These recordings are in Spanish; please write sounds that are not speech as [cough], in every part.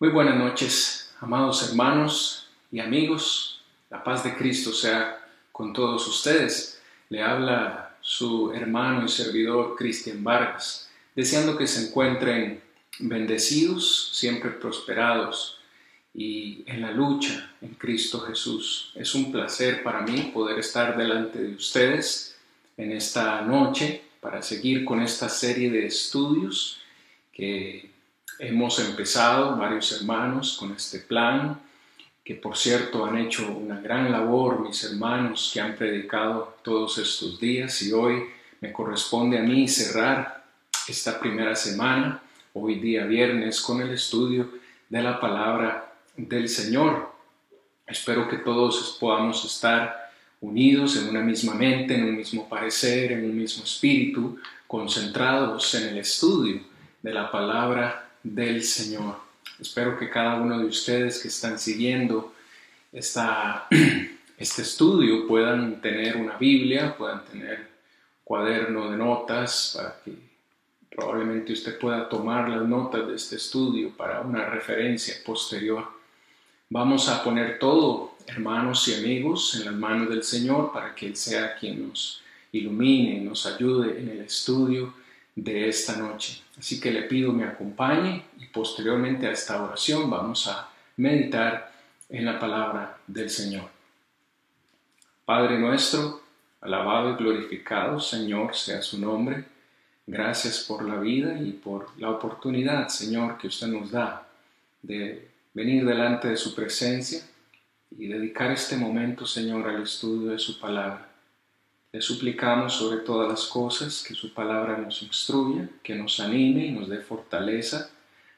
Muy buenas noches, amados hermanos y amigos. La paz de Cristo sea con todos ustedes. Le habla su hermano y servidor Cristian Vargas, deseando que se encuentren bendecidos, siempre prosperados y en la lucha en Cristo Jesús. Es un placer para mí poder estar delante de ustedes en esta noche para seguir con esta serie de estudios que Hemos empezado varios hermanos con este plan, que por cierto han hecho una gran labor mis hermanos que han predicado todos estos días y hoy me corresponde a mí cerrar esta primera semana, hoy día viernes, con el estudio de la palabra del Señor. Espero que todos podamos estar unidos en una misma mente, en un mismo parecer, en un mismo espíritu, concentrados en el estudio de la palabra del Señor. Espero que cada uno de ustedes que están siguiendo esta, [clears throat] este estudio puedan tener una Biblia, puedan tener cuaderno de notas para que probablemente usted pueda tomar las notas de este estudio para una referencia posterior. Vamos a poner todo, hermanos y amigos, en las manos del Señor para que Él sea quien nos ilumine, nos ayude en el estudio de esta noche. Así que le pido me acompañe y posteriormente a esta oración vamos a meditar en la palabra del Señor. Padre nuestro, alabado y glorificado Señor sea su nombre. Gracias por la vida y por la oportunidad, Señor, que usted nos da de venir delante de su presencia y dedicar este momento, Señor, al estudio de su palabra. Le suplicamos sobre todas las cosas que su palabra nos instruya, que nos anime y nos dé fortaleza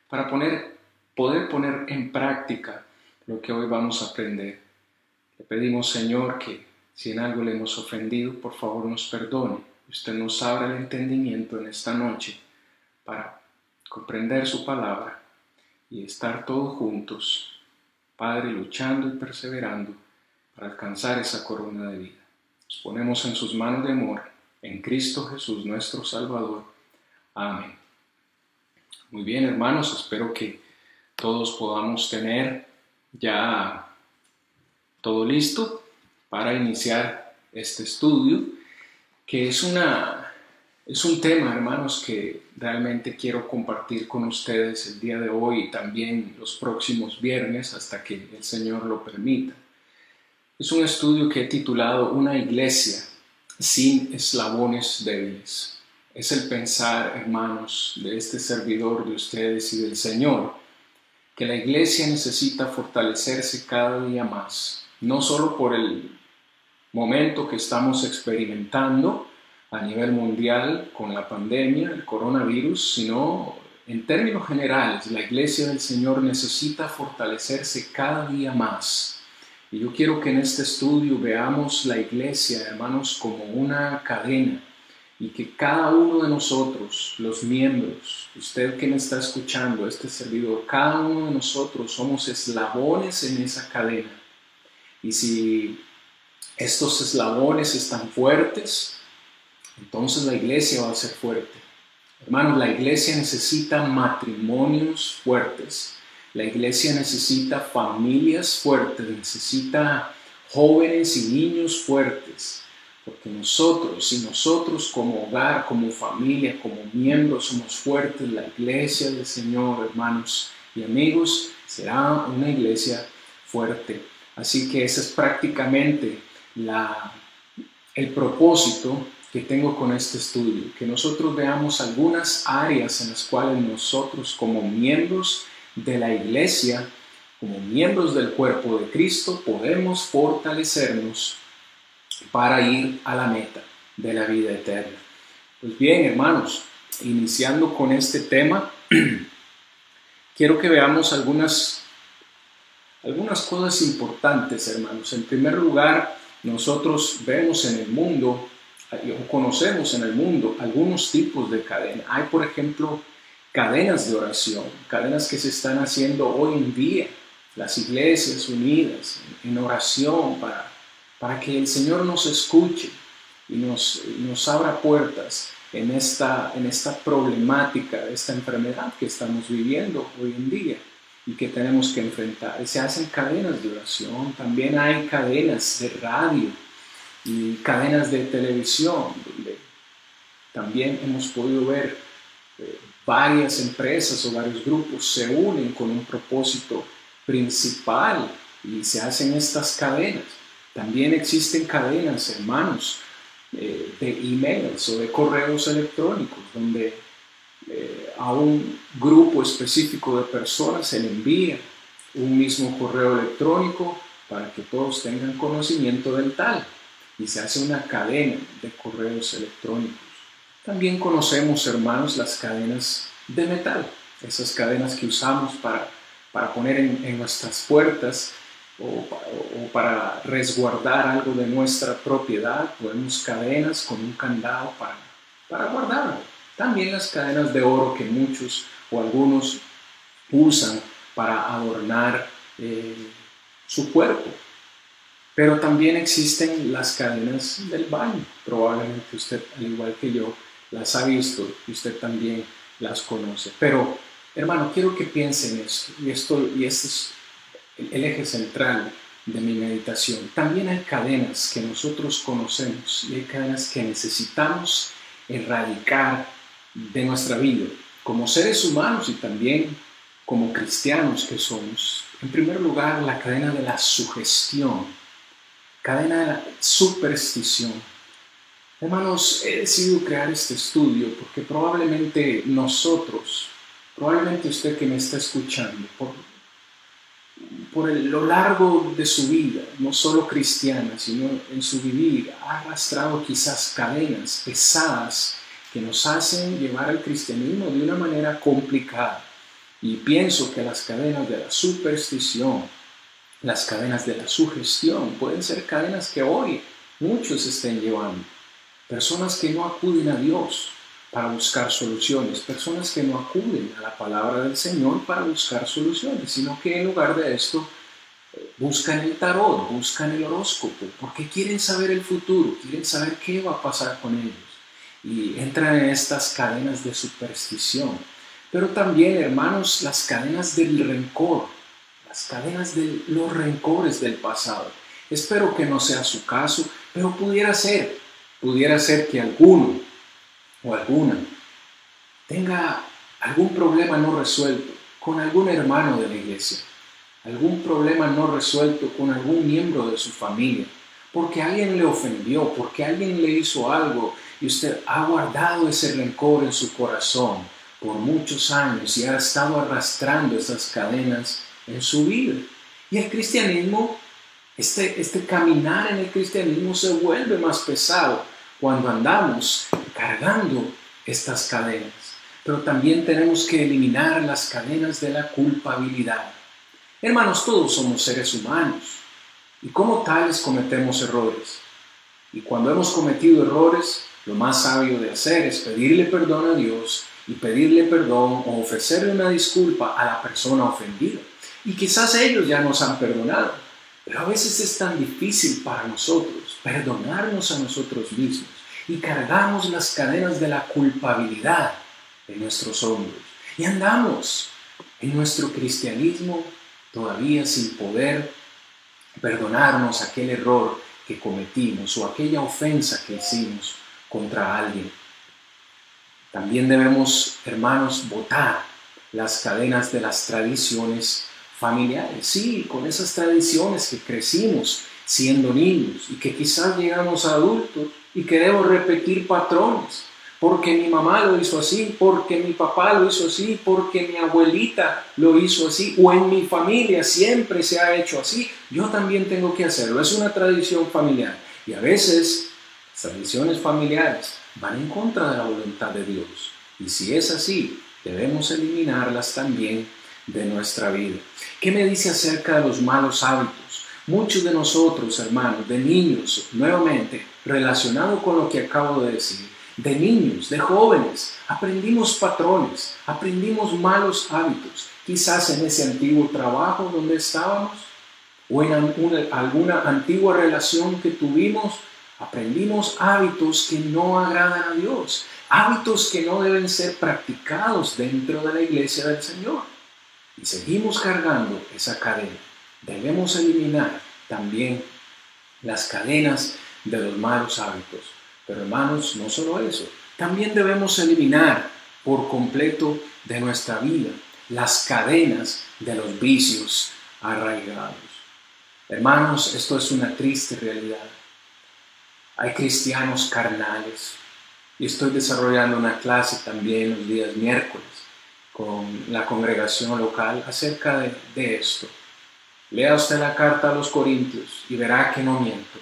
para poner, poder poner en práctica lo que hoy vamos a aprender. Le pedimos, Señor, que si en algo le hemos ofendido, por favor nos perdone. Usted nos abra el entendimiento en esta noche para comprender su palabra y estar todos juntos, Padre, luchando y perseverando para alcanzar esa corona de vida. Nos ponemos en sus manos de amor, en Cristo Jesús nuestro Salvador. Amén. Muy bien, hermanos, espero que todos podamos tener ya todo listo para iniciar este estudio, que es una es un tema, hermanos, que realmente quiero compartir con ustedes el día de hoy y también los próximos viernes hasta que el Señor lo permita. Es un estudio que he titulado Una iglesia sin eslabones débiles. Es el pensar, hermanos, de este servidor de ustedes y del Señor, que la iglesia necesita fortalecerse cada día más, no solo por el momento que estamos experimentando a nivel mundial con la pandemia, el coronavirus, sino en términos generales, la iglesia del Señor necesita fortalecerse cada día más y yo quiero que en este estudio veamos la iglesia, hermanos, como una cadena y que cada uno de nosotros, los miembros, usted que me está escuchando, este servidor, cada uno de nosotros somos eslabones en esa cadena. Y si estos eslabones están fuertes, entonces la iglesia va a ser fuerte. Hermanos, la iglesia necesita matrimonios fuertes la iglesia necesita familias fuertes, necesita jóvenes y niños fuertes, porque nosotros, si nosotros como hogar, como familia, como miembros somos fuertes, la iglesia del Señor, hermanos y amigos, será una iglesia fuerte. Así que ese es prácticamente la, el propósito que tengo con este estudio, que nosotros veamos algunas áreas en las cuales nosotros como miembros de la iglesia, como miembros del cuerpo de Cristo, podemos fortalecernos para ir a la meta de la vida eterna. Pues bien, hermanos, iniciando con este tema, [clears throat] quiero que veamos algunas, algunas cosas importantes, hermanos. En primer lugar, nosotros vemos en el mundo, o conocemos en el mundo, algunos tipos de cadena. Hay, por ejemplo, cadenas de oración, cadenas que se están haciendo hoy en día, las iglesias unidas en oración para, para que el Señor nos escuche y nos, nos abra puertas en esta, en esta problemática, esta enfermedad que estamos viviendo hoy en día. y que tenemos que enfrentar. Se hacen cadenas de oración, también hay cadenas de radio y cadenas de televisión, donde también hemos podido ver eh, varias empresas o varios grupos se unen con un propósito principal y se hacen estas cadenas. También existen cadenas, hermanos, eh, de emails o de correos electrónicos, donde eh, a un grupo específico de personas se le envía un mismo correo electrónico para que todos tengan conocimiento del tal y se hace una cadena de correos electrónicos. También conocemos, hermanos, las cadenas de metal, esas cadenas que usamos para, para poner en, nuestras puertas o, para resguardar algo de nuestra propiedad. Ponemos cadenas con un candado para, para guardarlo. También las cadenas de oro que muchos o algunos usan para adornar eh, su cuerpo. Pero también existen las cadenas del baño. Probablemente usted, al igual que yo, las ha visto y usted también las conoce. Pero, hermano, quiero que piensen esto, y, esto, y este es el eje central de mi meditación. También hay cadenas que nosotros conocemos y hay cadenas que necesitamos erradicar de nuestra vida, como seres humanos y también como cristianos que somos. En primer lugar, la cadena de la sugestión, cadena de la superstición. Hermanos, he decidido crear este estudio porque probablemente nosotros, probablemente usted que me está escuchando, por, lo largo de su vida, no solo cristiana, sino en su vivir, ha arrastrado quizás cadenas pesadas que nos hacen llevar al cristianismo de una manera complicada. Y pienso que las cadenas de la superstición, las cadenas de la sugestión, pueden ser cadenas que hoy muchos estén llevando. Personas que no acuden a Dios para buscar soluciones, personas que no acuden a la palabra del Señor para buscar soluciones, sino que en lugar de esto eh, buscan el tarot, buscan el horóscopo, porque quieren saber el futuro, quieren saber qué va a pasar con ellos. Y entran en estas cadenas de superstición. Pero también, hermanos, las cadenas del rencor, las cadenas de los rencores del pasado. Espero que no sea su caso, pero pudiera ser pudiera ser que alguno o alguna tenga algún problema no resuelto con algún hermano de la iglesia, algún problema no resuelto con algún miembro de su familia, porque alguien le ofendió, porque alguien le hizo algo y usted ha guardado ese rencor en su corazón por muchos años y ha estado arrastrando esas cadenas en su vida. Y el cristianismo este, este caminar en el cristianismo se vuelve más pesado cuando andamos cargando estas cadenas. Pero también tenemos que eliminar las cadenas de la culpabilidad. Hermanos, todos somos seres humanos y como tales cometemos errores. Y cuando hemos cometido errores, lo más sabio de hacer es pedirle perdón a Dios y pedirle perdón o ofrecerle una disculpa a la persona ofendida. Y quizás ellos ya nos han perdonado. Pero a veces es tan difícil para nosotros perdonarnos a nosotros mismos y cargamos las cadenas de la culpabilidad en nuestros hombros. Y andamos en nuestro cristianismo todavía sin poder perdonarnos aquel error que cometimos o aquella ofensa que hicimos contra alguien. También debemos, hermanos, votar las cadenas de las tradiciones familiares, sí, con esas tradiciones que crecimos siendo niños y que quizás llegamos a adultos y queremos repetir patrones, porque mi mamá lo hizo así, porque mi papá lo hizo así, porque mi abuelita lo hizo así, o en mi familia siempre se ha hecho así, yo también tengo que hacerlo. Es una tradición familiar y a veces tradiciones familiares van en contra de la voluntad de Dios. Y si es así, debemos eliminarlas también de nuestra vida. ¿Qué me dice acerca de los malos hábitos? Muchos de nosotros, hermanos, de niños, nuevamente, relacionado con lo que acabo de decir, de niños, de jóvenes, aprendimos patrones, aprendimos malos hábitos, quizás en ese antiguo trabajo donde estábamos o en alguna antigua relación que tuvimos, aprendimos hábitos que no agradan a Dios, hábitos que no deben ser practicados dentro de la iglesia del Señor. y seguimos cargando esa cadena, debemos eliminar también las cadenas de los malos hábitos. Pero hermanos, no solo eso, también debemos eliminar por completo de nuestra vida las cadenas de los vicios arraigados. Hermanos, esto es una triste realidad. Hay cristianos carnales. Y estoy desarrollando una clase también los días miércoles con la congregación local acerca de, de esto. Lea usted la carta a los Corintios y verá que no miento.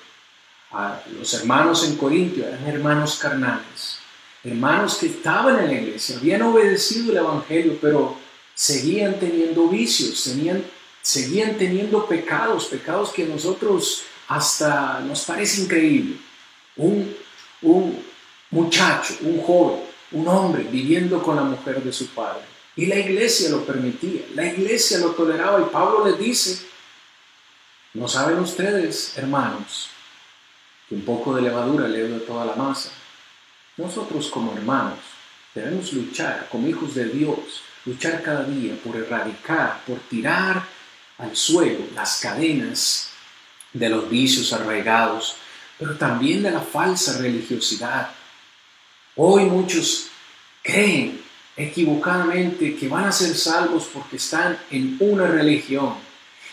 Los hermanos en Corintio eran hermanos carnales, hermanos que estaban en la iglesia, habían obedecido el Evangelio, pero seguían teniendo vicios, tenían, seguían teniendo pecados, pecados que a nosotros hasta nos parece increíble. Un, un muchacho, un joven, un hombre viviendo con la mujer de su padre. Y la iglesia lo permitía, la iglesia lo toleraba y Pablo les dice, ¿No saben ustedes, hermanos, que un poco de levadura le a toda la masa? Nosotros como hermanos debemos luchar como hijos de Dios, luchar cada día por erradicar, por tirar al suelo las cadenas de los vicios arraigados, pero también de la falsa religiosidad. Hoy muchos creen equivocadamente que van a ser salvos porque están en una religión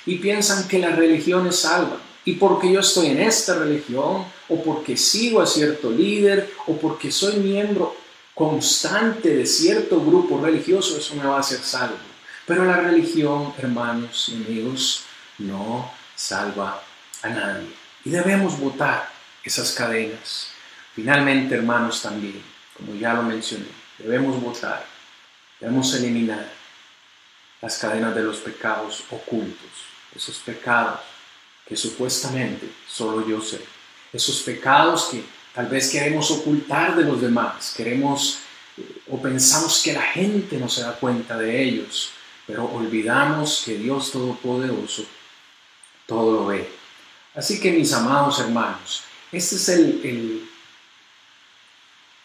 y piensan que las religiones salvan. Y porque yo estoy en esta religión, o porque sigo a cierto líder, o porque soy miembro constante de cierto grupo religioso, eso me va a hacer salvo. Pero la religión, hermanos y amigos, no salva a nadie. Y debemos votar esas cadenas. Finalmente, hermanos, también, como ya lo mencioné, debemos votar, debemos eliminar las cadenas de los pecados ocultos esos pecados que supuestamente solo yo sé, esos pecados que tal vez queremos ocultar de los demás, queremos eh, o pensamos que la gente no se da cuenta de ellos, pero olvidamos que Dios Todopoderoso todo lo ve. Así que mis amados hermanos, este es el, el,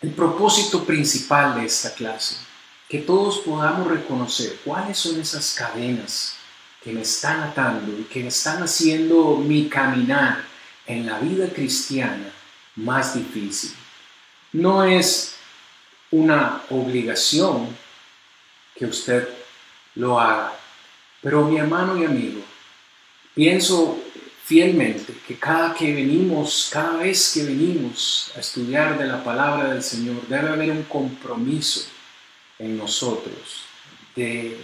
el propósito principal de esta clase, que todos podamos reconocer cuáles son esas cadenas que me están atando y que están haciendo mi caminar en la vida cristiana más difícil. No es una obligación que usted lo haga, pero mi hermano y amigo, pienso fielmente que cada que venimos, cada vez que venimos a estudiar de la palabra del Señor, debe haber un compromiso en nosotros de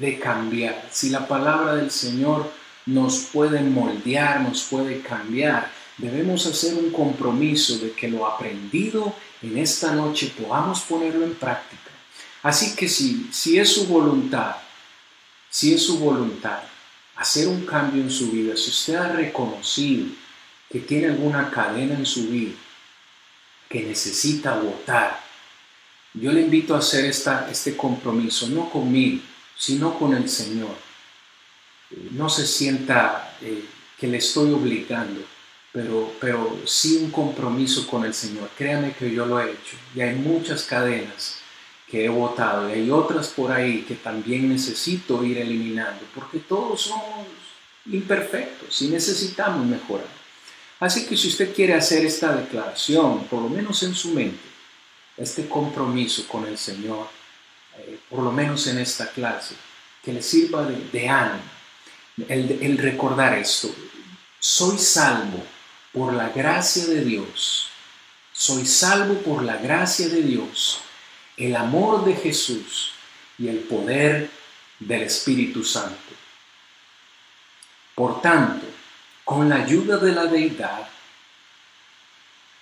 de cambiar. Si la palabra del Señor nos puede moldear, nos puede cambiar, debemos hacer un compromiso de que lo aprendido en esta noche podamos ponerlo en práctica. Así que si, si es su voluntad, si es su voluntad hacer un cambio en su vida, si usted ha reconocido que tiene alguna cadena en su vida que necesita votar, yo le invito a hacer esta, este compromiso, no conmigo, sino con el Señor. No se sienta eh, que le estoy obligando, pero, pero sí un compromiso con el Señor. Créame que yo lo he hecho y hay muchas cadenas que he votado y hay otras por ahí que también necesito ir eliminando, porque todos somos imperfectos y necesitamos mejorar. Así que si usted quiere hacer esta declaración, por lo menos en su mente, este compromiso con el Señor, eh, por lo menos en esta clase, que le sirva de, ánimo, el, el recordar esto. Soy salvo por la gracia de Dios. Soy salvo por la gracia de Dios, el amor de Jesús y el poder del Espíritu Santo. Por tanto, con la ayuda de la deidad,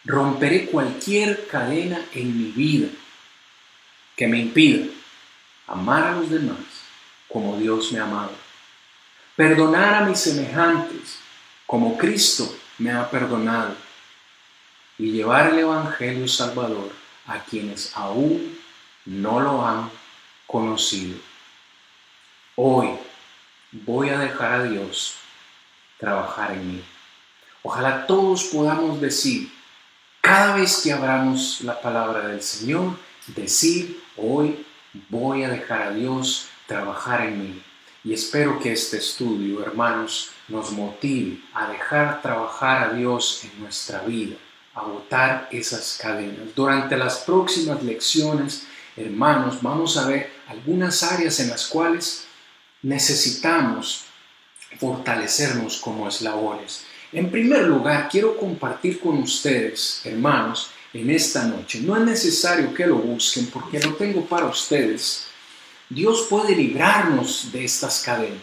romperé cualquier cadena en mi vida que me impida amar a los demás como Dios me ha amado, perdonar a mis semejantes como Cristo me ha perdonado y llevar el Evangelio Salvador a quienes aún no lo han conocido. Hoy voy a dejar a Dios trabajar en mí. Ojalá todos podamos decir, cada vez que abramos la palabra del Señor, decir, hoy voy a dejar a Dios trabajar en mí. Y espero que este estudio, hermanos, nos motive a dejar trabajar a Dios en nuestra vida, a botar esas cadenas. Durante las próximas lecciones, hermanos, vamos a ver algunas áreas en las cuales necesitamos fortalecernos como eslabones. En primer lugar, quiero compartir con ustedes, hermanos, en esta noche. No es necesario que lo busquen porque lo tengo para ustedes. Dios puede librarnos de estas cadenas.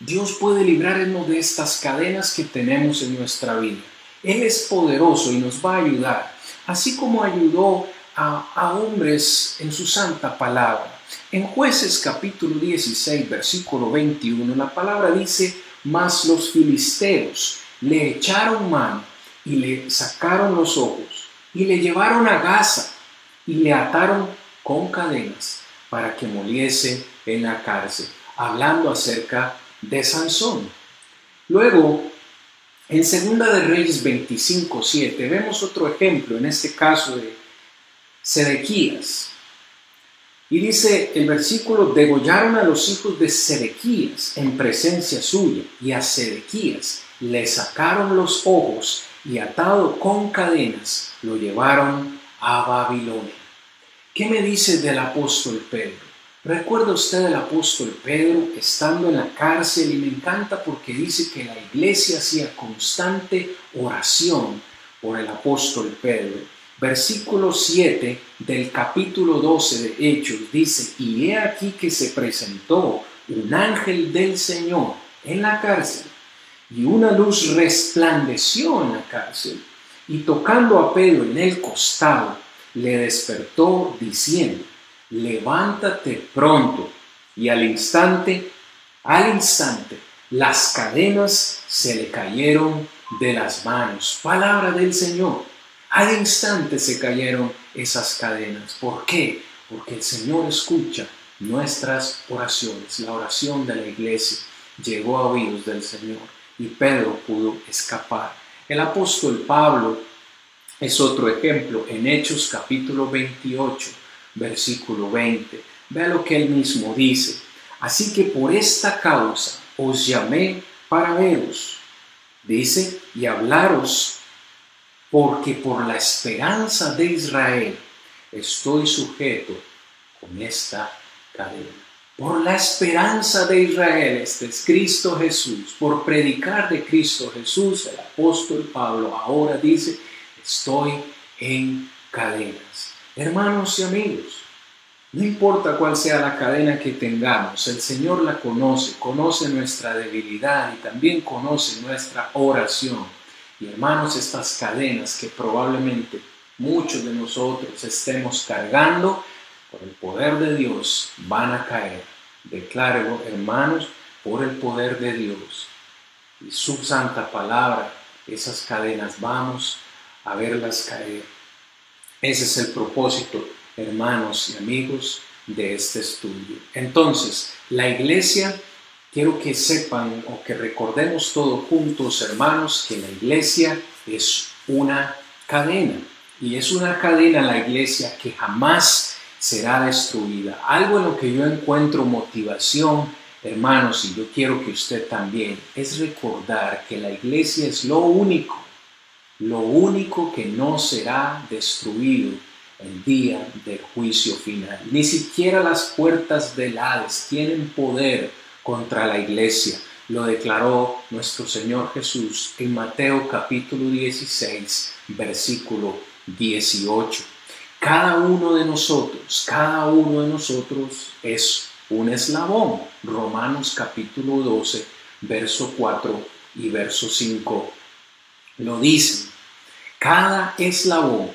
Dios puede librarnos de estas cadenas que tenemos en nuestra vida. Él es poderoso y nos va a ayudar, así como ayudó a, a hombres en su santa palabra. En jueces capítulo 16, versículo 21, la palabra dice, mas los filisteos le echaron mano y le sacaron los ojos y le llevaron a Gaza y le ataron con cadenas para que muriese en la cárcel, hablando acerca de Sansón. Luego, en Segunda de Reyes 25, 7, vemos otro ejemplo, en este caso de Sedequías. Y dice el versículo, degollaron a los hijos de Sedequías en presencia suya, y a Sedequías le sacaron los ojos y atado con cadenas lo llevaron a Babilonia. ¿Qué me dice del apóstol Pedro? ¿Recuerda usted el apóstol Pedro estando en la cárcel y me encanta porque dice que la iglesia hacía constante oración por el apóstol Pedro? Versículo 7 del capítulo 12 de Hechos dice, y he aquí que se presentó un ángel del Señor en la cárcel y una luz resplandeció en la cárcel y tocando a Pedro en el costado, le despertó diciendo, levántate pronto. Y al instante, al instante, las cadenas se le cayeron de las manos. Palabra del Señor. Al instante se cayeron esas cadenas. ¿Por qué? Porque el Señor escucha nuestras oraciones. La oración de la iglesia llegó a oídos del Señor y Pedro pudo escapar. El apóstol Pablo es otro ejemplo en Hechos capítulo 28, versículo 20. Vea lo que él mismo dice. Así que por esta causa os llamé para veros. Dice, y hablaros, porque por la esperanza de Israel estoy sujeto con esta cadena por la esperanza de Israel, este es Cristo Jesús, por predicar de Cristo Jesús, el apóstol Pablo ahora dice, estoy en cadenas. Hermanos y amigos, no importa cuál sea la cadena que tengamos, el Señor la conoce, conoce nuestra debilidad y también conoce nuestra oración. Y hermanos, estas cadenas que probablemente muchos de nosotros estemos cargando, por el poder de Dios van a caer. Declaro, hermanos, por el poder de Dios y su santa palabra, esas cadenas vamos a verlas caer. Ese es el propósito, hermanos y amigos, de este estudio. Entonces, la iglesia, quiero que sepan o que recordemos todos juntos, hermanos, que la iglesia es una cadena. Y es una cadena la iglesia que jamás será destruida. Algo en lo que yo encuentro motivación, hermanos, y yo quiero que usted también, es recordar que la iglesia es lo único, lo único que no será destruido el día del juicio final. Ni siquiera las puertas del Hades tienen poder contra la iglesia. Lo declaró nuestro Señor Jesús en Mateo capítulo 16, versículo 18. Cada uno de nosotros, cada uno de nosotros es un eslabón. Romanos capítulo 12, verso 4 y verso 5 lo dicen. Cada eslabón,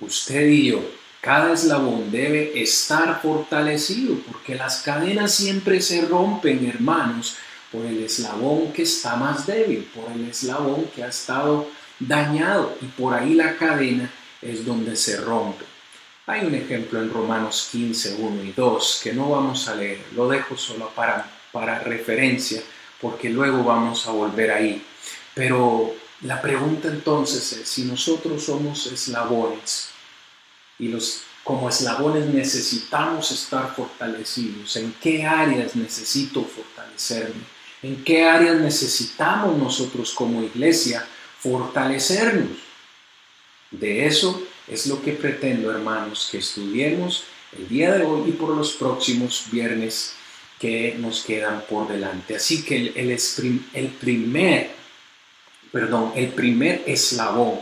usted y yo, cada eslabón debe estar fortalecido porque las cadenas siempre se rompen, hermanos, por el eslabón que está más débil, por el eslabón que ha estado dañado y por ahí la cadena es donde se rompe. Hay un ejemplo en Romanos 15, 1 y 2 que no vamos a leer, lo dejo solo para, para referencia porque luego vamos a volver ahí. Pero la pregunta entonces es, si nosotros somos eslabones y los como eslabones necesitamos estar fortalecidos, en qué áreas necesito fortalecerme, en qué áreas necesitamos nosotros como iglesia fortalecernos. De eso es lo que pretendo, hermanos, que estudiemos el día de hoy y por los próximos viernes que nos quedan por delante. Así que el, el, primer, perdón, el primer eslabón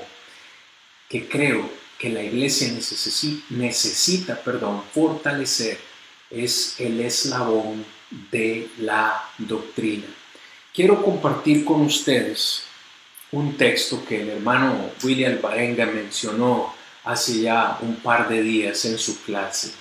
que creo que la iglesia necesita, necesita perdón, fortalecer es el eslabón de la doctrina. Quiero compartir con ustedes un texto que el hermano William Baenga mencionó hace ya un par de días en su clase.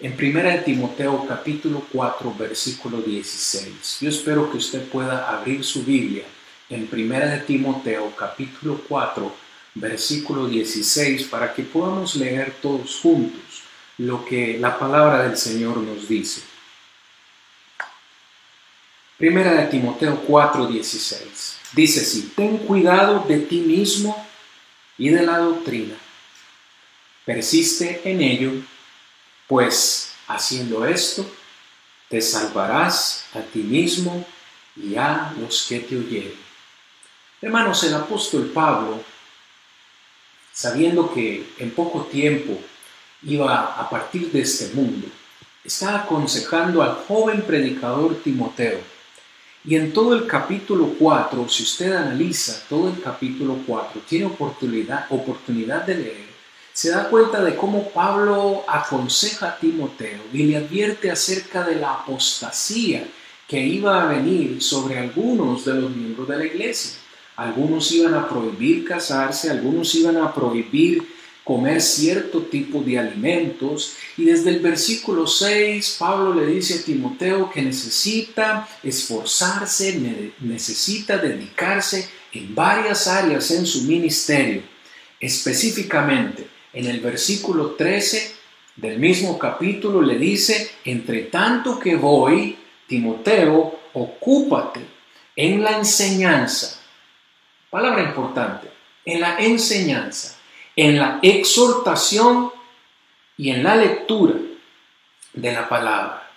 En 1 Timoteo capítulo 4 versículo 16. Yo espero que usted pueda abrir su Biblia en 1 Timoteo capítulo 4 versículo 16 para que podamos leer todos juntos lo que la palabra del Señor nos dice. Primera de Timoteo 4, 16. Dice así, ten cuidado de ti mismo y de la doctrina. Persiste en ello pues haciendo esto, te salvarás a ti mismo y a los que te oyeren. Hermanos, el apóstol Pablo, sabiendo que en poco tiempo iba a partir de este mundo, está aconsejando al joven predicador Timoteo. Y en todo el capítulo 4, si usted analiza todo el capítulo 4, tiene oportunidad, oportunidad de leer, se da cuenta de cómo Pablo aconseja a Timoteo y le advierte acerca de la apostasía que iba a venir sobre algunos de los miembros de la iglesia. Algunos iban a prohibir casarse, algunos iban a prohibir comer cierto tipo de alimentos. Y desde el versículo 6, Pablo le dice a Timoteo que necesita esforzarse, necesita dedicarse en varias áreas en su ministerio. Específicamente, en el versículo 13 del mismo capítulo le dice, entre tanto que voy, Timoteo, ocúpate en la enseñanza. Palabra importante, en la enseñanza, en la exhortación y en la lectura de la palabra.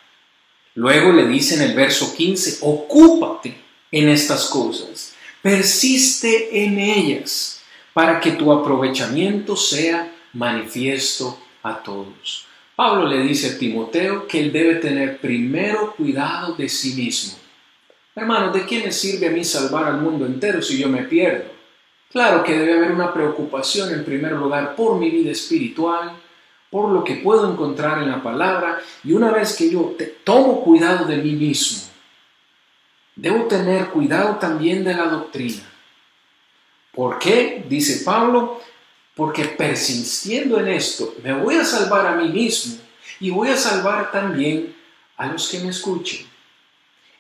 Luego le dice en el verso 15, ocúpate en estas cosas, persiste en ellas, para que tu aprovechamiento sea manifiesto a todos. Pablo le dice a Timoteo que él debe tener primero cuidado de sí mismo. Hermano, ¿de qué me sirve a mí salvar al mundo entero si yo me pierdo? Claro que debe haber una preocupación en primer lugar por mi vida espiritual, por lo que puedo encontrar en la palabra, y una vez que yo tomo cuidado de mí mismo, debo tener cuidado también de la doctrina. ¿Por qué? Dice Pablo, porque persistiendo en esto me voy a salvar a mí mismo y voy a salvar también a los que me escuchen.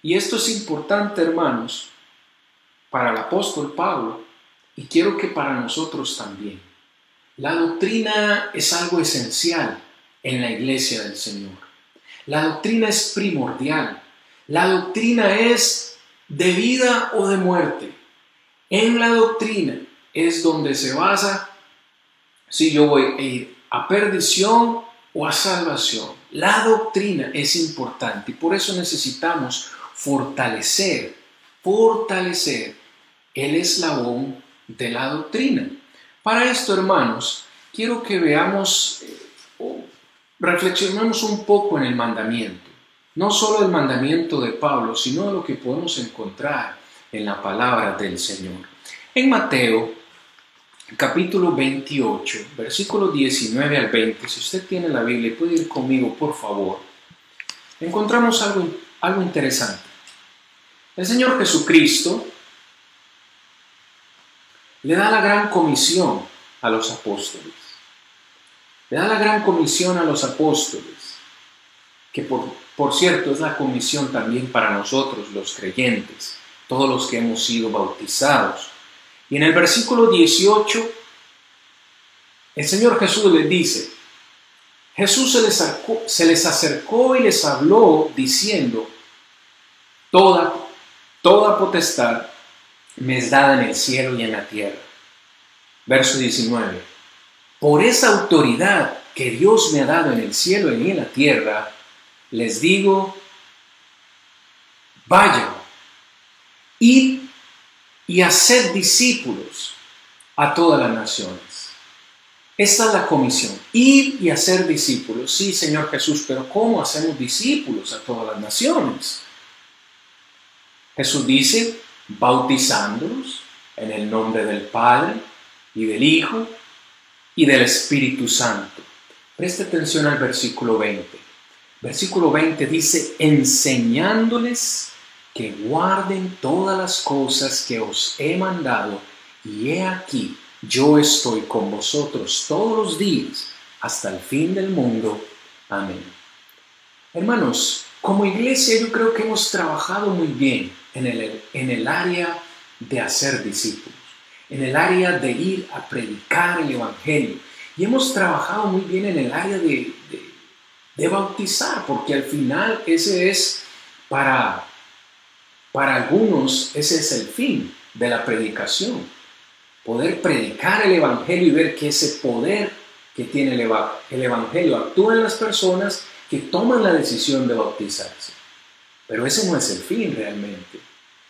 Y esto es importante, hermanos, para el apóstol Pablo y quiero que para nosotros también. La doctrina es algo esencial en la iglesia del Señor. La doctrina es primordial. La doctrina es de vida o de muerte. En la doctrina es donde se basa si yo voy a ir a perdición o a salvación. La doctrina es importante y por eso necesitamos fortalecer, fortalecer el eslabón de la doctrina. Para esto, hermanos, quiero que veamos eh, o reflexionemos un poco en el mandamiento. No solo el mandamiento de Pablo, sino lo que podemos encontrar en la palabra del Señor. En Mateo capítulo 28, versículo 19 al 20. Si usted tiene la Biblia, puede ir conmigo, por favor. Encontramos algo, algo interesante. El Señor Jesucristo le da la gran comisión a los apóstoles. Le da la gran comisión a los apóstoles, que por, por cierto es la comisión también para nosotros los creyentes, todos los que hemos sido bautizados y en el versículo 18, el Señor Jesús les dice, Jesús se les, acercó, se les acercó y les habló diciendo, toda, toda potestad me es dada en el cielo y en la tierra. Verso 19. Por esa autoridad que Dios me ha dado en el cielo y en la tierra, les digo, vayan, id y haced discípulos a todas las naciones. Esta es la comisión, ir y hacer discípulos. Sí, Señor Jesús, pero ¿cómo hacemos discípulos a todas las naciones? Jesús dice, bautizándolos en el nombre del Padre y del Hijo y del Espíritu Santo. Preste atención al versículo 20. Versículo 20 dice, enseñándoles que guarden todas las cosas que os he mandado, y he aquí, yo estoy con vosotros todos los días hasta el fin del mundo. Amén. Hermanos, como iglesia yo creo que hemos trabajado muy bien en el, en el área de hacer discípulos, en el área de ir a predicar el Evangelio. Y hemos trabajado muy bien en el área de, de, bautizar, porque al final ese es para, para algunos, ese es el fin de la predicación. Poder predicar el Evangelio y ver que ese poder que tiene el, el Evangelio actúa en las personas que toman la decisión de bautizarse. Pero ese no es el fin realmente.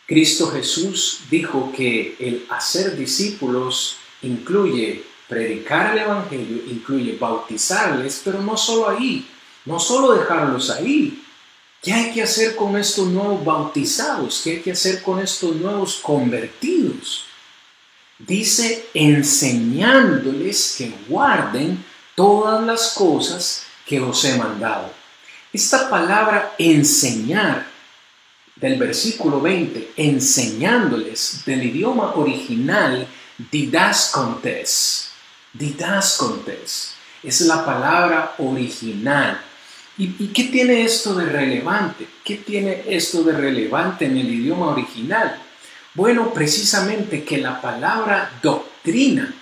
Cristo Jesús dijo que el hacer discípulos incluye predicar el Evangelio, incluye bautizarles, pero no solo ahí, no solo dejarlos ahí. ¿Qué hay que hacer con estos nuevos bautizados? ¿Qué hay que hacer con estos nuevos convertidos? Dice enseñándoles que guarden todas las cosas que os he mandado. Esta palabra enseñar del versículo 20, enseñándoles del idioma original didascontes. Didascontes es la palabra original. ¿Y, ¿Y, qué tiene esto de relevante? ¿Qué tiene esto de relevante en el idioma original? Bueno, precisamente que la palabra doctrina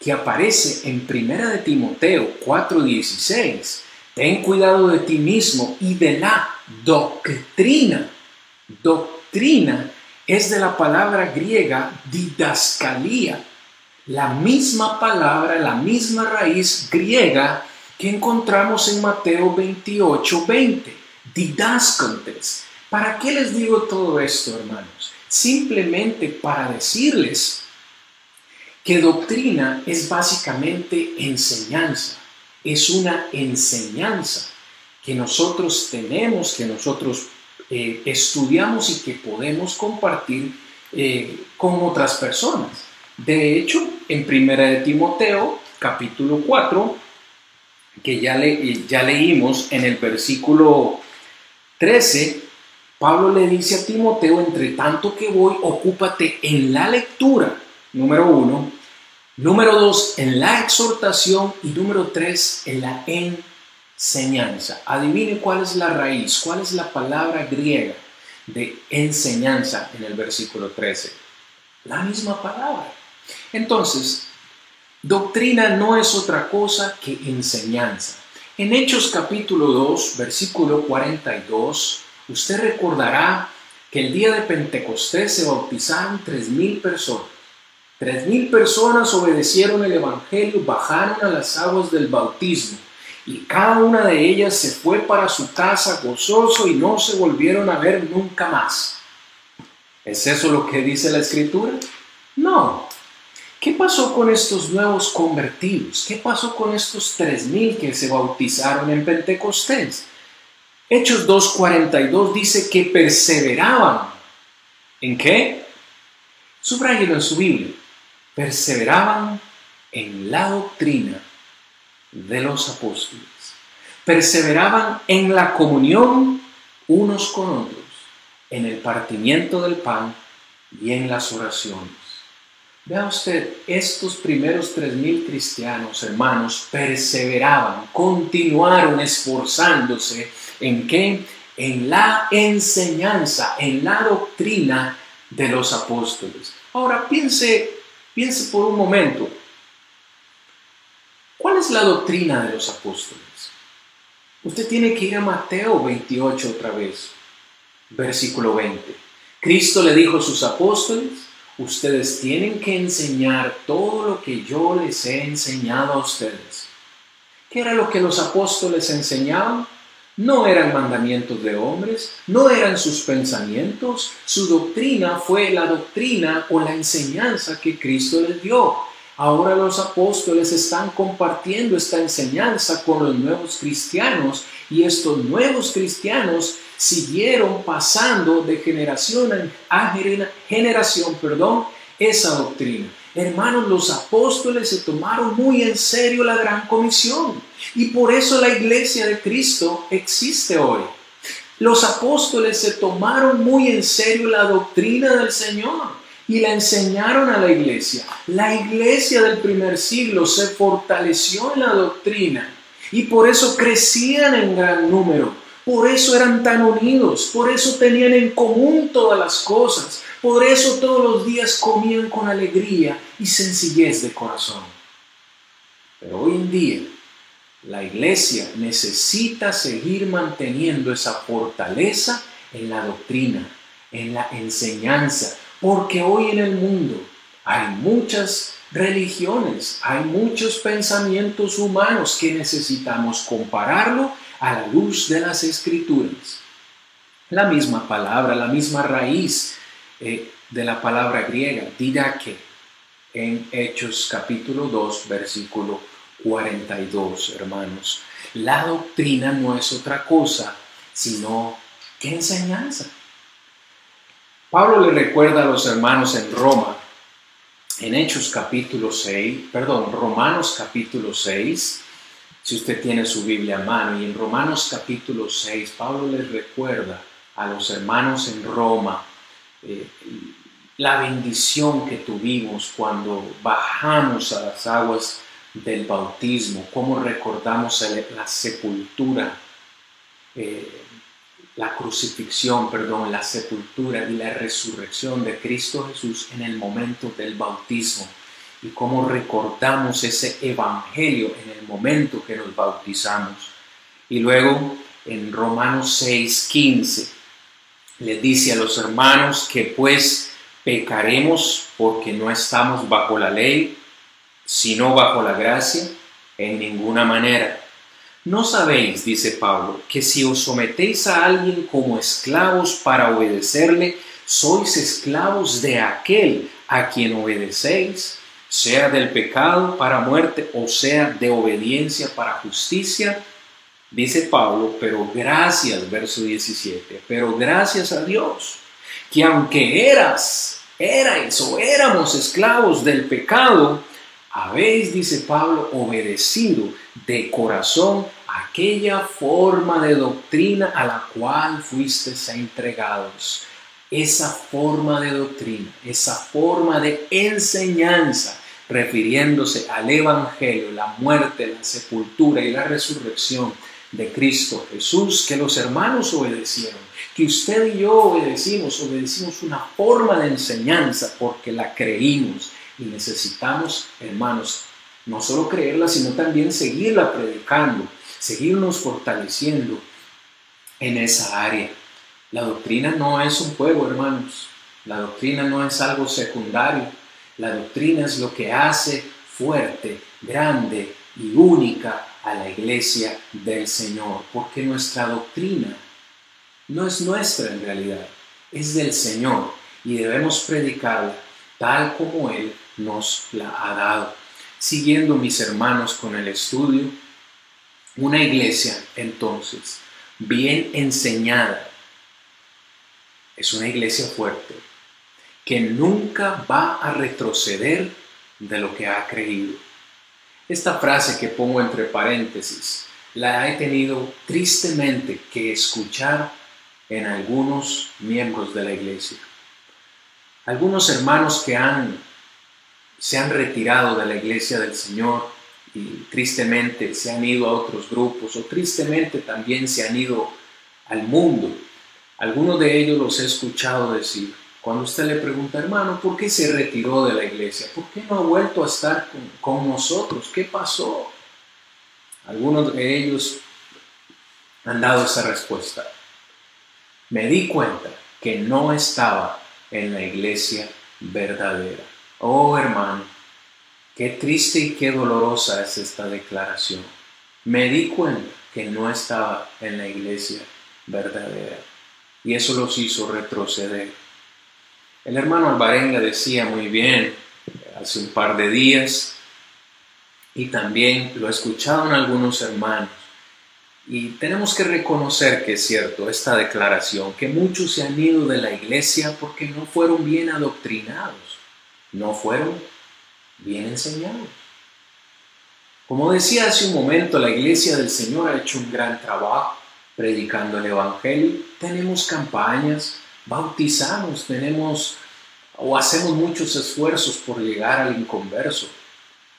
que aparece en 1 de Timoteo 4:16, ten cuidado de ti mismo y de la doctrina Doctrina es de la palabra griega didascalía, la misma palabra, la misma raíz griega que encontramos en Mateo 28, 20, didascontes. ¿Para qué les digo todo esto, hermanos? Simplemente para decirles que doctrina es básicamente enseñanza, es una enseñanza que nosotros tenemos, que nosotros eh, estudiamos y que podemos compartir eh, con otras personas. De hecho, en Primera de Timoteo, capítulo 4, que ya, le, ya leímos en el versículo 13, Pablo le dice a Timoteo, entre tanto que voy, ocúpate en la lectura, número uno, número dos, en la exhortación y número tres, en la en enseñanza. Adivine cuál es la raíz, cuál es la palabra griega de enseñanza en el versículo 13. La misma palabra. Entonces, doctrina no es otra cosa que enseñanza. En Hechos capítulo 2, versículo 42, usted recordará que el día de Pentecostés se bautizaron tres mil personas. Tres mil personas obedecieron el Evangelio, bajaron a las aguas del bautismo y cada una de ellas se fue para su casa gozoso y no se volvieron a ver nunca más. ¿Es eso lo que dice la escritura? No. ¿Qué pasó con estos nuevos convertidos? ¿Qué pasó con estos tres mil que se bautizaron en Pentecostés? Hechos 2.42 dice que perseveraban. ¿En qué? Subrayenlo en su Biblia. Perseveraban en la doctrina de los apóstoles. Perseveraban en la comunión unos con otros, en el partimiento del pan y en las oraciones. Vea usted, estos primeros tres mil cristianos, hermanos, perseveraban, continuaron esforzándose en qué? En la enseñanza, en la doctrina de los apóstoles. Ahora piense, piense por un momento, ¿Cuál es la doctrina de los apóstoles? Usted tiene que ir a Mateo 28 otra vez, versículo 20. Cristo le dijo a sus apóstoles, ustedes tienen que enseñar todo lo que yo les he enseñado a ustedes. ¿Qué era lo que los apóstoles enseñaban? No eran mandamientos de hombres, no eran sus pensamientos, su doctrina fue la doctrina o la enseñanza que Cristo les dio. Ahora los apóstoles están compartiendo esta enseñanza con los nuevos cristianos y estos nuevos cristianos siguieron pasando de generación a generación, perdón, esa doctrina. Hermanos, los apóstoles se tomaron muy en serio la gran comisión y por eso la iglesia de Cristo existe hoy. Los apóstoles se tomaron muy en serio la doctrina del Señor y la enseñaron a la iglesia. La iglesia del primer siglo se fortaleció en la doctrina y por eso crecían en gran número. Por eso eran tan unidos, por eso tenían en común todas las cosas, por eso todos los días comían con alegría y sencillez de corazón. Pero hoy en día la iglesia necesita seguir manteniendo esa fortaleza en la doctrina, en la enseñanza, porque hoy en el mundo hay muchas religiones, hay muchos pensamientos humanos que necesitamos compararlo a la luz de las escrituras. La misma palabra, la misma raíz eh, de la palabra griega, que en Hechos capítulo 2, versículo 42, hermanos. La doctrina no es otra cosa sino que enseñanza. Pablo le recuerda a los hermanos en Roma, en Hechos capítulo 6, perdón, Romanos capítulo 6, si usted tiene su Biblia a mano, y en Romanos capítulo 6, Pablo les recuerda a los hermanos en Roma eh, la bendición que tuvimos cuando bajamos a las aguas del bautismo, cómo recordamos la sepultura, eh, la crucifixión, perdón, la sepultura y la resurrección de Cristo Jesús en el momento del bautismo y cómo recordamos ese evangelio en el momento que nos bautizamos. Y luego en Romanos 6, 15 le dice a los hermanos que pues pecaremos porque no estamos bajo la ley, sino bajo la gracia, en ninguna manera. ¿No sabéis, dice Pablo, que si os sometéis a alguien como esclavos para obedecerle, sois esclavos de aquel a quien obedecéis, sea del pecado para muerte o sea de obediencia para justicia? Dice Pablo, pero gracias, verso 17, pero gracias a Dios, que aunque eras, erais o éramos esclavos del pecado, habéis, dice Pablo, obedecido de corazón aquella forma de doctrina a la cual fuisteis entregados. Esa forma de doctrina, esa forma de enseñanza, refiriéndose al Evangelio, la muerte, la sepultura y la resurrección de Cristo Jesús, que los hermanos obedecieron, que usted y yo obedecimos, obedecimos una forma de enseñanza porque la creímos y necesitamos, hermanos, no solo creerla, sino también seguirla predicando, seguirnos fortaleciendo en esa área. La doctrina no es un juego, hermanos. La doctrina no es algo secundario. La doctrina es lo que hace fuerte, grande y única a la iglesia del Señor, porque nuestra doctrina no es nuestra en realidad, es del Señor y debemos predicarla tal como Él nos la ha dado. Siguiendo mis hermanos con el estudio, una iglesia entonces bien enseñada es una iglesia fuerte que nunca va a retroceder de lo que ha creído esta frase que pongo entre paréntesis la he tenido tristemente que escuchar en algunos miembros de la iglesia. Algunos hermanos que han, se han retirado de la iglesia del Señor y tristemente se han ido a otros grupos o tristemente también se han ido al mundo. Algunos de ellos los he escuchado decir, cuando usted le pregunta, hermano, ¿por qué se retiró de la iglesia? ¿Por qué no ha vuelto a estar con, nosotros? ¿Qué pasó? Algunos de ellos han dado esa respuesta. Me di cuenta que no estaba en la iglesia verdadera. Oh hermano, qué triste y qué dolorosa es esta declaración. me di cuenta que no estaba en la iglesia verdadera. Y eso los hizo retroceder. El hermano Alvarenga decía muy bien hace un par de días, y también lo escucharon algunos hermanos, y tenemos que reconocer que es cierto esta declaración, que muchos se han ido de la iglesia porque no fueron bien adoctrinados, no fueron bien enseñados. Como decía hace un momento, la iglesia del Señor ha hecho un gran trabajo predicando el Evangelio. Tenemos campañas, bautizamos, tenemos o hacemos muchos esfuerzos por llegar al inconverso.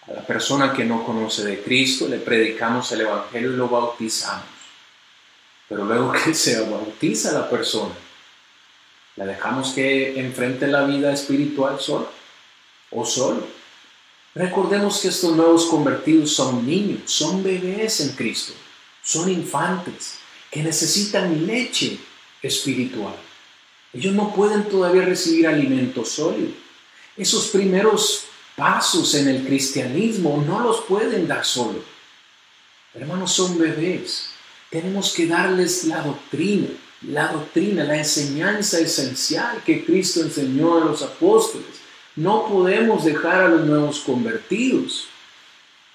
A la persona que no conoce de Cristo le predicamos el Evangelio y lo bautizamos. Pero luego [laughs] que se bautiza la persona, la dejamos que enfrente la vida espiritual sola o solo. Recordemos que estos nuevos convertidos son niños, son bebés en Cristo, son infantes que necesitan leche espiritual. Ellos no pueden todavía recibir alimento sólido. Esos primeros pasos en el cristianismo no los pueden dar solo. Hermanos, son bebés. Tenemos que darles la doctrina, la doctrina, la enseñanza esencial que Cristo enseñó a los apóstoles no podemos dejar a los nuevos convertidos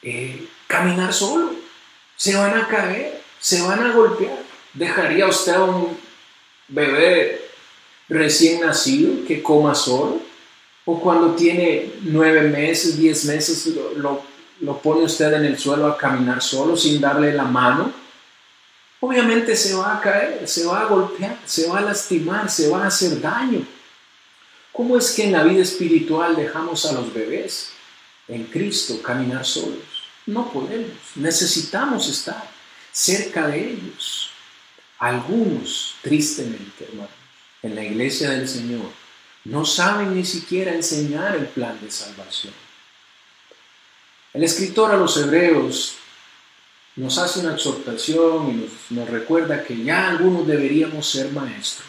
eh, caminar solo. Se van a caer, se van a golpear. ¿Dejaría usted a un bebé recién nacido que coma solo? ¿O cuando tiene nueve meses, diez meses, lo, pone usted en el suelo a caminar solo sin darle la mano? Obviamente se va a caer, se va a golpear, se va a lastimar, se va a hacer daño. ¿Cómo es que en la vida espiritual dejamos a los bebés en Cristo caminar solos? No podemos. Necesitamos estar cerca de ellos. Algunos, tristemente, hermanos, en la iglesia del Señor, no saben ni siquiera enseñar el plan de salvación. El escritor a los hebreos nos hace una exhortación y nos, nos recuerda que ya algunos deberíamos ser maestros.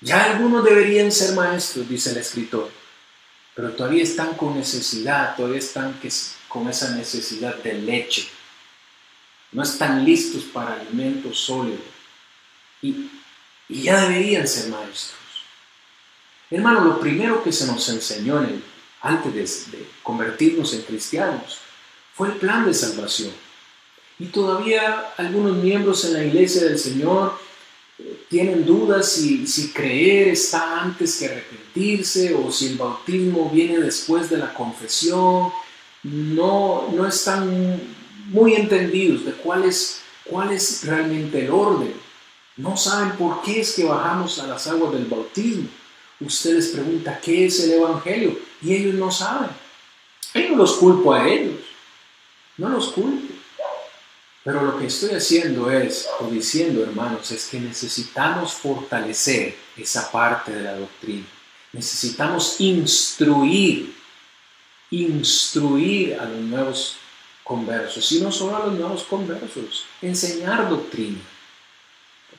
Ya algunos deberían ser maestros, dice el escritor, pero todavía están con necesidad, todavía están con esa necesidad de leche. No están listos para alimentos sólidos. Y, ya deberían ser maestros. Hermano, lo primero que se nos enseñó antes de convertirnos en cristianos fue el plan de salvación. Y todavía algunos miembros en la iglesia del Señor tienen dudas si, si creer está antes que arrepentirse o si el bautismo viene después de la confesión. No, no están muy entendidos de cuál es realmente el orden. No saben por qué es que bajamos a las aguas del bautismo. Ustedes preguntan, ¿qué es el Evangelio? Y ellos no saben. Yo no los culpo a ellos. No los culpo. Pero lo que estoy haciendo es, o diciendo hermanos, es que necesitamos fortalecer esa parte de la doctrina. Necesitamos instruir, instruir a los nuevos conversos, y no solo a los nuevos conversos, enseñar doctrina.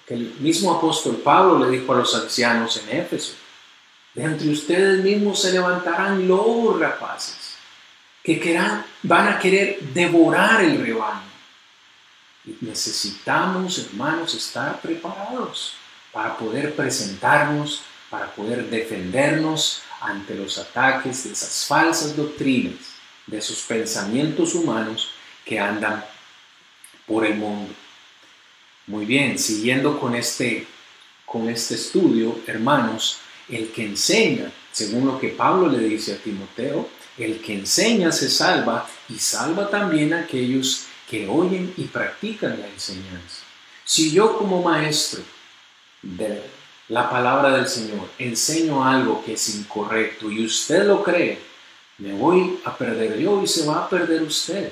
Porque el mismo apóstol Pablo le dijo a los ancianos en Éfeso, de entre ustedes mismos se levantarán lobos rapaces, que van a querer devorar el rebaño necesitamos, hermanos, estar preparados para poder presentarnos, para poder defendernos ante los ataques de esas falsas doctrinas, de esos pensamientos humanos que andan por el mundo. Muy bien, siguiendo con este, con este estudio, hermanos, el que enseña, según lo que Pablo le dice a Timoteo, el que enseña se salva y salva también a aquellos que oyen y practican la enseñanza. Si yo como maestro de la palabra del Señor enseño algo que es incorrecto y usted lo cree, me voy a perder yo y se va a perder usted.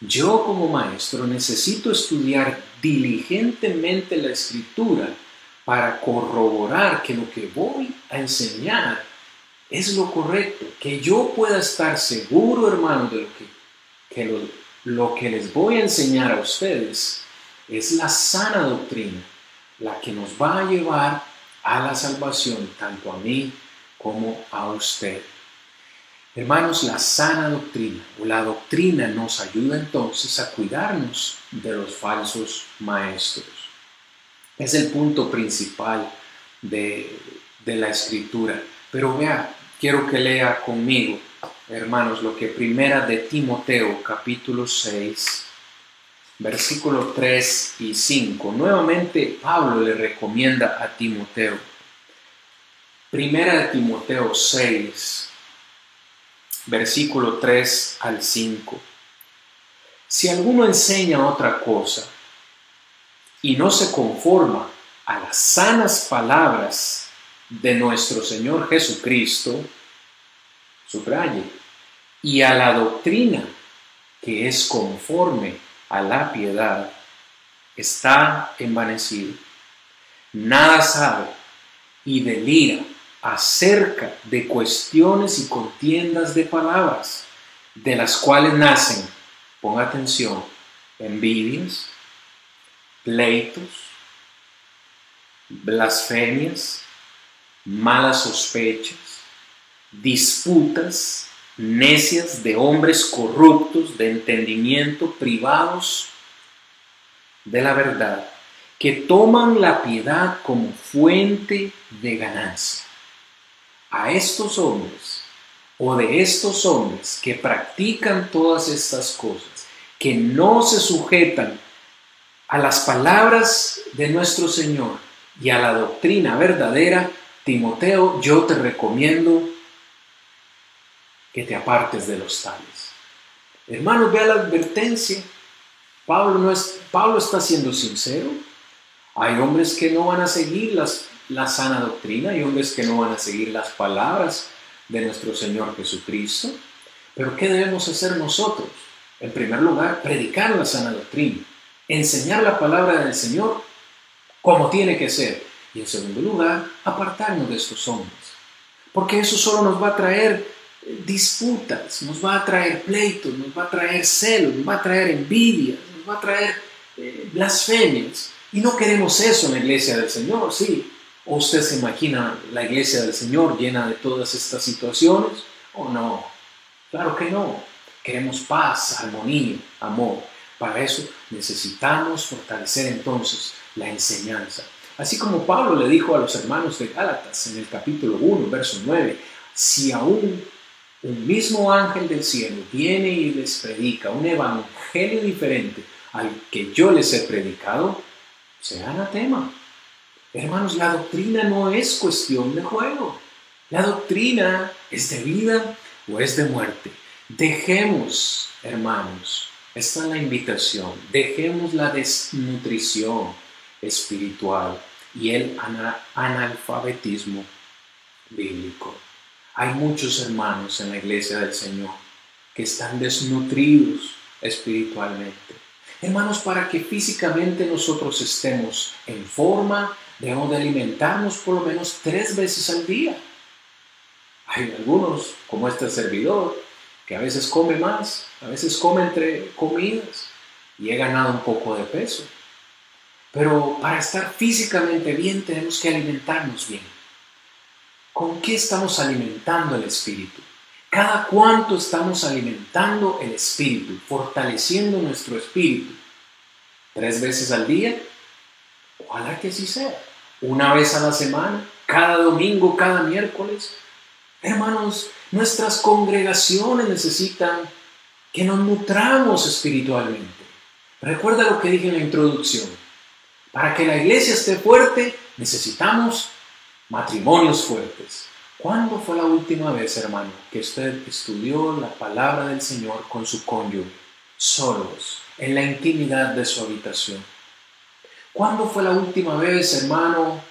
Yo como maestro necesito estudiar diligentemente la escritura para corroborar que lo que voy a enseñar es lo correcto, que yo pueda estar seguro, hermano, de lo que, que lo, lo que les voy a enseñar a ustedes es la sana doctrina, la que nos va a llevar a la salvación, tanto a mí como a usted. Hermanos, la sana doctrina o la doctrina nos ayuda entonces a cuidarnos de los falsos maestros. Es el punto principal de, la escritura. Pero vea, quiero que lea conmigo, hermanos, lo que primera de Timoteo capítulo 6, versículo 3 y 5. Nuevamente Pablo le recomienda a Timoteo. Primera de Timoteo 6, versículo 3 al 5. Si alguno enseña otra cosa y no se conforma a las sanas palabras de nuestro Señor Jesucristo, subraye, y a la doctrina que es conforme a la piedad, está envanecido. Nada sabe y delira acerca de cuestiones y contiendas de palabras, de las cuales nacen, ponga atención, envidias, pleitos, blasfemias, malas sospechas, disputas necias de hombres corruptos de entendimiento, privados de la verdad, que toman la piedad como fuente de ganancia a estos hombres o de estos hombres que practican todas estas cosas, que no se sujetan a las palabras de nuestro Señor y a la doctrina verdadera, Timoteo, yo te recomiendo que te apartes de los tales. Hermanos, vea la advertencia. Pablo, no es, Pablo está siendo sincero. Hay hombres que no van a seguir las la sana doctrina y hombres que no van a seguir las palabras de nuestro Señor Jesucristo. Pero ¿qué debemos hacer nosotros? En primer lugar, predicar la sana doctrina, enseñar la palabra del Señor como tiene que ser. Y en segundo lugar, apartarnos de estos hombres. Porque eso solo nos va a traer disputas, nos va a traer pleitos, nos va a traer celos, nos va a traer envidia, nos va a traer eh, blasfemias. Y no queremos eso en la iglesia del Señor, sí. ¿O usted se imagina la iglesia del Señor llena de todas estas situaciones? ¿O no? Claro que no. Queremos paz, armonía, amor. Para eso necesitamos fortalecer entonces la enseñanza. Así como Pablo le dijo a los hermanos de Gálatas en el capítulo 1, verso 9, si aún un mismo ángel del cielo viene y les predica un evangelio diferente al que yo les he predicado, sea anatema. Hermanos, la doctrina no es cuestión de juego. La doctrina es de vida o es de muerte. Dejemos, hermanos, esta es la invitación, dejemos la desnutrición espiritual y el analfabetismo bíblico. Hay muchos hermanos en la iglesia del Señor que están desnutridos espiritualmente. Hermanos, para que físicamente nosotros estemos en forma debemos de alimentarnos por lo menos tres veces al día. Hay algunos, como este servidor, que a veces come más, a veces come entre comidas y he ganado un poco de peso. Pero para estar físicamente bien tenemos que alimentarnos bien. ¿Con qué estamos alimentando el espíritu? Cada cuánto estamos alimentando el espíritu, fortaleciendo nuestro espíritu. ¿Tres veces al día? Ojalá que así sea una vez a la semana, cada domingo, cada miércoles. Hermanos, nuestras congregaciones necesitan que nos nutramos espiritualmente. Recuerda lo que dije en la introducción. Para que la iglesia esté fuerte, necesitamos matrimonios fuertes. ¿Cuándo fue la última vez, hermano, que usted estudió la palabra del Señor con su cónyuge, solos, en la intimidad de su habitación? ¿Cuándo fue la última vez, hermano,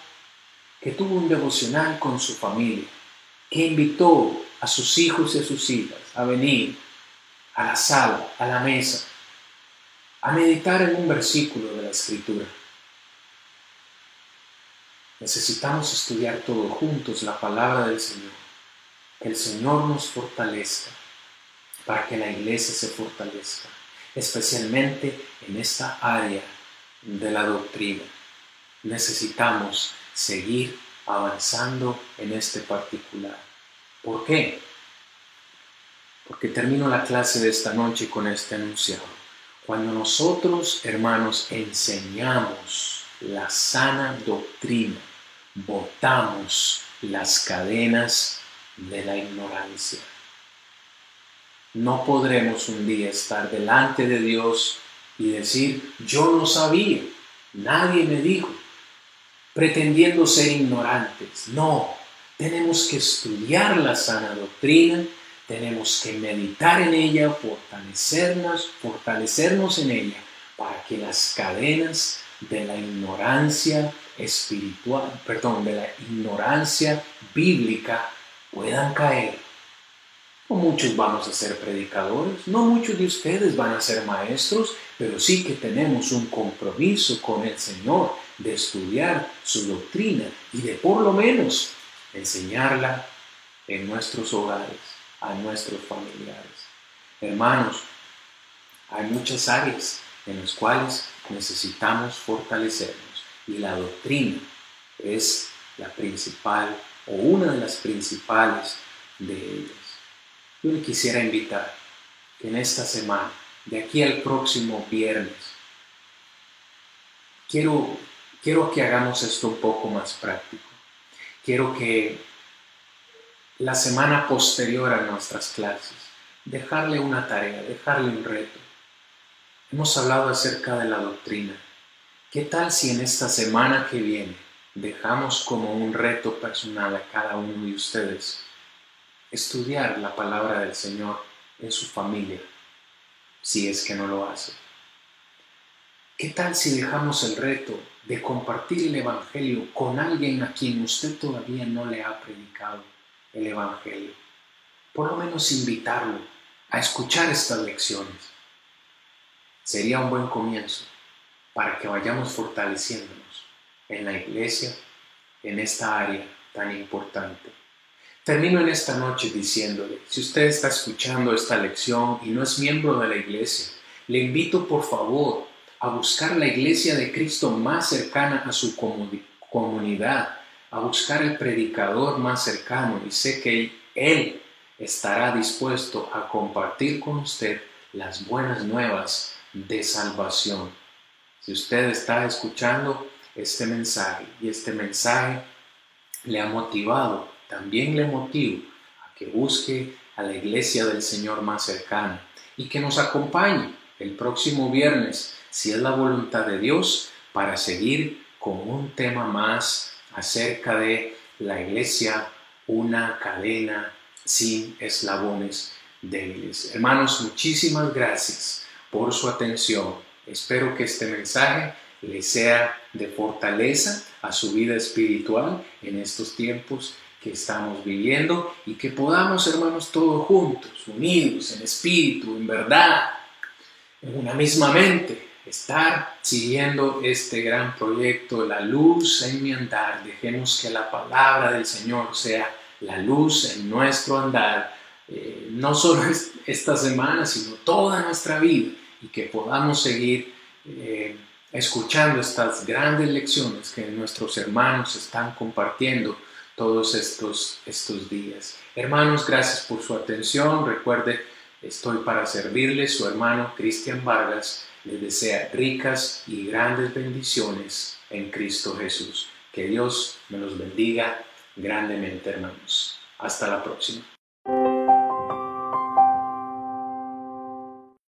que tuvo un devocional con su familia? Que invitó a sus hijos y a sus hijas a venir a la sala, a la mesa, a meditar en un versículo de la Escritura. Necesitamos estudiar todos juntos la palabra del Señor. Que el Señor nos fortalezca para que la iglesia se fortalezca, especialmente en esta área de la doctrina. Necesitamos seguir avanzando en este particular. ¿Por qué? porque termino la clase de esta noche con este anunciado. Cuando nosotros, hermanos, enseñamos la sana doctrina, botamos las cadenas de la ignorancia. No podremos un día estar delante de Dios y decir, yo no sabía, nadie me dijo, pretendiendo ser ignorantes. No, tenemos que estudiar la sana doctrina, tenemos que meditar en ella, fortalecernos, fortalecernos en ella, para que las cadenas de la ignorancia espiritual, perdón, de la ignorancia bíblica puedan caer. No muchos vamos a ser predicadores, no muchos de ustedes van a ser maestros, pero sí que tenemos un compromiso con el Señor de estudiar su doctrina y de por lo menos enseñarla en nuestros hogares, a nuestros familiares. Hermanos, hay muchas áreas en las cuales necesitamos fortalecernos y la doctrina es la principal o una de las principales de ellas. Yo le quisiera invitar que en esta semana, de aquí al próximo viernes, quiero, quiero que hagamos esto un poco más práctico. Quiero que la semana posterior a nuestras clases, dejarle una tarea, dejarle un reto. Hemos hablado acerca de la doctrina. ¿Qué tal si en esta semana que viene dejamos como un reto personal a cada uno de ustedes estudiar la palabra del Señor en su familia, si es que no lo hace? ¿Qué tal si dejamos el reto de compartir el Evangelio con alguien a quien usted todavía no le ha predicado el Evangelio? Por lo menos invitarlo a escuchar estas lecciones. Sería un buen comienzo para que vayamos fortaleciéndonos en la iglesia, en esta área tan importante. Termino en esta noche diciéndole, si usted está escuchando esta lección y no es miembro de la iglesia, le invito por favor a buscar la iglesia de Cristo más cercana a su comunidad, a buscar el predicador más cercano y sé que Él estará dispuesto a compartir con usted las buenas nuevas de salvación. Si usted está escuchando este mensaje y este mensaje le ha motivado, también le motivo a que busque a la iglesia del Señor más cercana y que nos acompañe el próximo viernes si es la voluntad de Dios, para seguir con un tema más acerca de la iglesia, una cadena sin eslabones débiles. Hermanos, muchísimas gracias por su atención. Espero que este mensaje le sea de fortaleza a su vida espiritual en estos tiempos que estamos viviendo y que podamos, hermanos, todos juntos, unidos en espíritu, en verdad, en una misma mente, estar siguiendo este gran proyecto, la luz en mi andar. Dejemos que la palabra del Señor sea la luz en nuestro andar, eh, no solo esta semana, sino toda nuestra vida, y que podamos seguir eh, escuchando estas grandes lecciones que nuestros hermanos están compartiendo todos estos, estos días. Hermanos, gracias por su atención. Recuerde, estoy para servirle, su hermano Cristian Vargas les desea ricas y grandes bendiciones en Cristo Jesús. Que Dios me los bendiga grandemente, hermanos. Hasta la próxima.